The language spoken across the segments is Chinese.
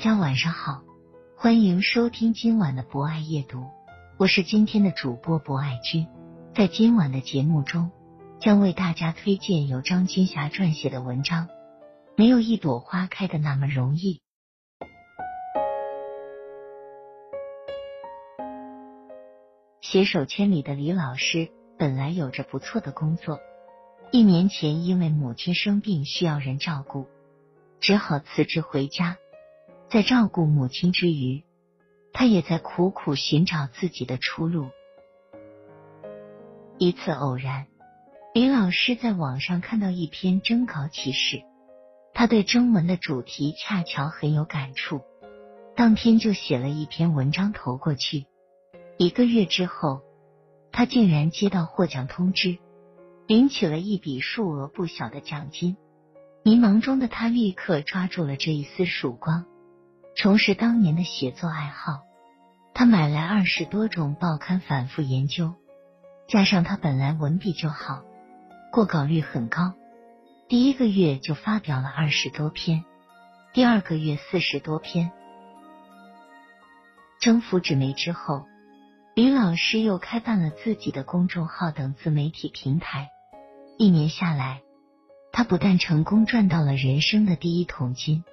大家晚上好，欢迎收听今晚的博爱夜读，我是今天的主播博爱君。在今晚的节目中，将为大家推荐由张金霞撰写的文章《没有一朵花开的那么容易》。携手圈里的李老师本来有着不错的工作，一年前因为母亲生病需要人照顾，只好辞职回家。在照顾母亲之余，他也在苦苦寻找自己的出路。一次偶然，李老师在网上看到一篇征稿启事，他对征文的主题恰巧很有感触，当天就写了一篇文章投过去。一个月之后，他竟然接到获奖通知，领取了一笔数额不小的奖金。迷茫中的他立刻抓住了这一丝曙光。重拾当年的写作爱好，他买来二十多种报刊反复研究，加上他本来文笔就好，过稿率很高，第一个月就发表了二十多篇，第二个月四十多篇。征服纸媒之后，李老师又开办了自己的公众号等自媒体平台，一年下来，他不但成功赚到了人生的第一桶金。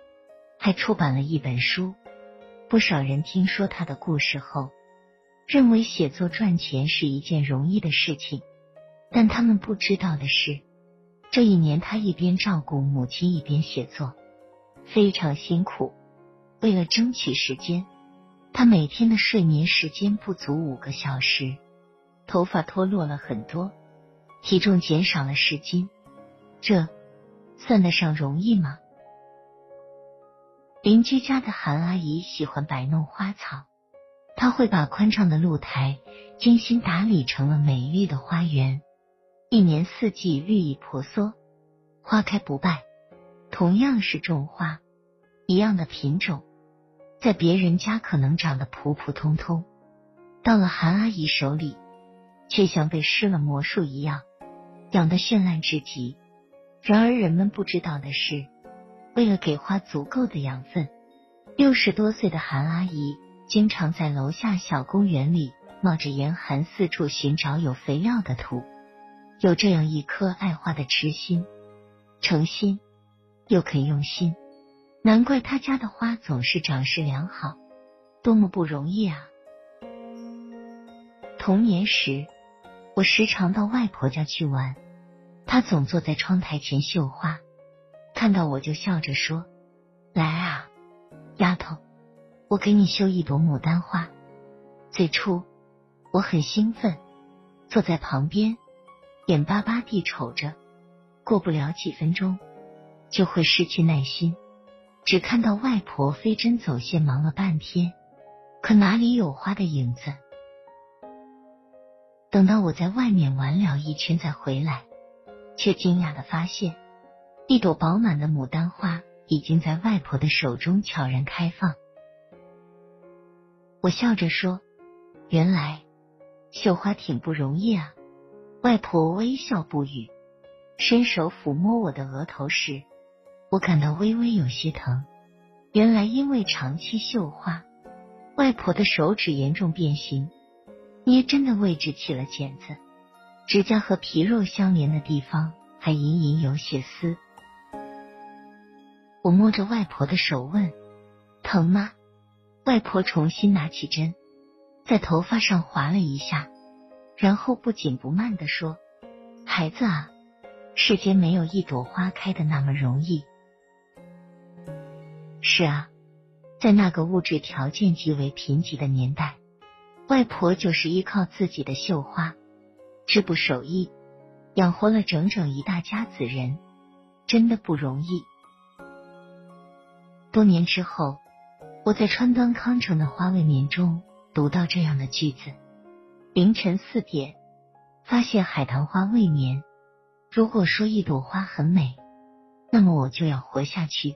还出版了一本书，不少人听说他的故事后，认为写作赚钱是一件容易的事情，但他们不知道的是，这一年他一边照顾母亲一边写作，非常辛苦。为了争取时间，他每天的睡眠时间不足五个小时，头发脱落了很多，体重减少了十斤，这算得上容易吗？邻居家的韩阿姨喜欢摆弄花草，她会把宽敞的露台精心打理成了美丽的花园，一年四季绿意婆娑，花开不败。同样是种花，一样的品种，在别人家可能长得普普通通，到了韩阿姨手里，却像被施了魔术一样，养得绚烂至极。然而人们不知道的是。为了给花足够的养分，六十多岁的韩阿姨经常在楼下小公园里冒着严寒四处寻找有肥料的土。有这样一颗爱花的痴心、诚心又肯用心，难怪他家的花总是长势良好，多么不容易啊！童年时，我时常到外婆家去玩，她总坐在窗台前绣花。看到我就笑着说：“来啊，丫头，我给你绣一朵牡丹花。”最初我很兴奋，坐在旁边，眼巴巴地瞅着。过不了几分钟，就会失去耐心，只看到外婆飞针走线忙了半天，可哪里有花的影子？等到我在外面玩了一圈再回来，却惊讶的发现。一朵饱满的牡丹花已经在外婆的手中悄然开放。我笑着说：“原来绣花挺不容易啊。”外婆微笑不语，伸手抚摸我的额头时，我感到微微有些疼。原来因为长期绣花，外婆的手指严重变形，捏针的位置起了茧子，指甲和皮肉相连的地方还隐隐有血丝。我摸着外婆的手问：“疼吗？”外婆重新拿起针，在头发上划了一下，然后不紧不慢的说：“孩子啊，世间没有一朵花开的那么容易。”是啊，在那个物质条件极为贫瘠的年代，外婆就是依靠自己的绣花，织布手艺，养活了整整一大家子人，真的不容易。多年之后，我在川端康成的《花未眠》中读到这样的句子：凌晨四点，发现海棠花未眠。如果说一朵花很美，那么我就要活下去。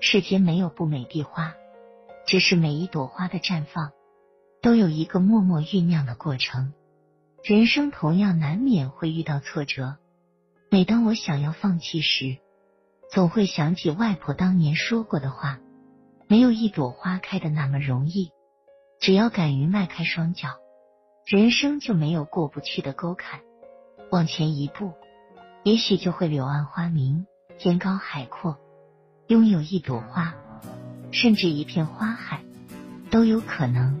世间没有不美的花，只是每一朵花的绽放都有一个默默酝酿的过程。人生同样难免会遇到挫折，每当我想要放弃时，总会想起外婆当年说过的话：没有一朵花开的那么容易。只要敢于迈开双脚，人生就没有过不去的沟坎。往前一步，也许就会柳暗花明，天高海阔。拥有一朵花，甚至一片花海，都有可能。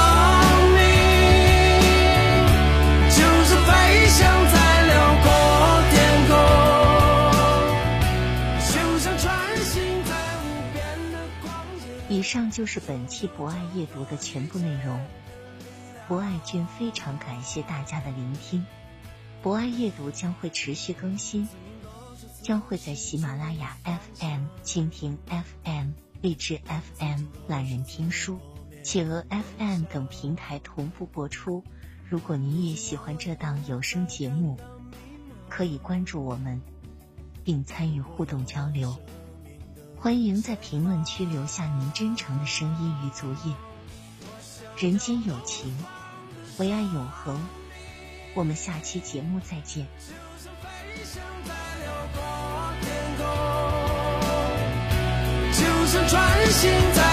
以上就是本期博爱夜读的全部内容，博爱君非常感谢大家的聆听。博爱阅读将会持续更新，将会在喜马拉雅 FM、蜻蜓 FM、荔枝 FM、懒人听书、企鹅 FM 等平台同步播出。如果您也喜欢这档有声节目，可以关注我们，并参与互动交流。欢迎在评论区留下您真诚的声音与足印。人间有情，唯爱永恒。我们下期节目再见。就像穿行在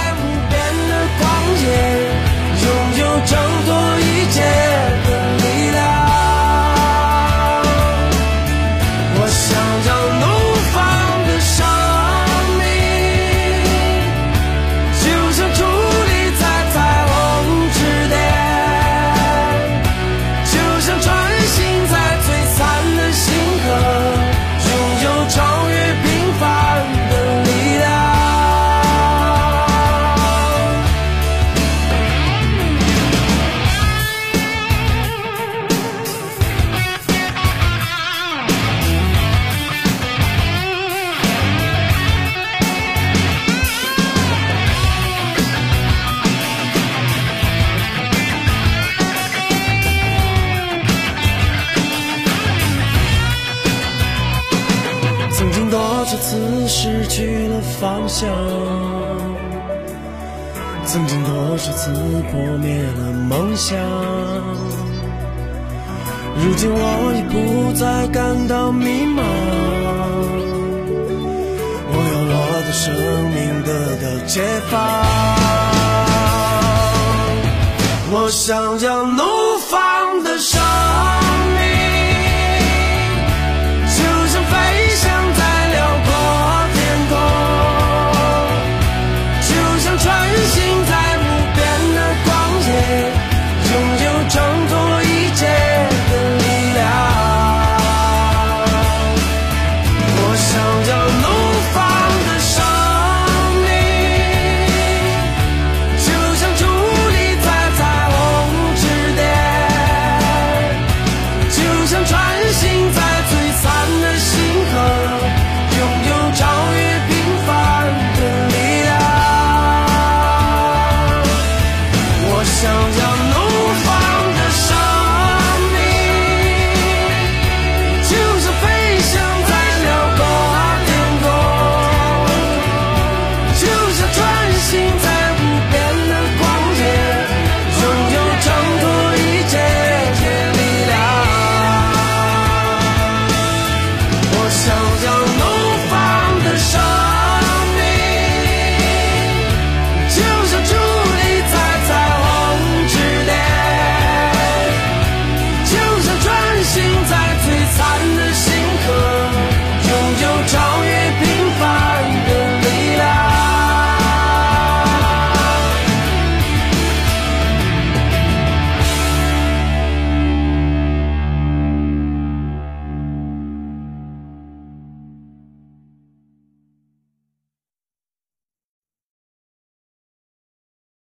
方向，曾经多少次破灭了梦想，如今我已不再感到迷茫。我要我的生命得到解放，我想要怒放的生。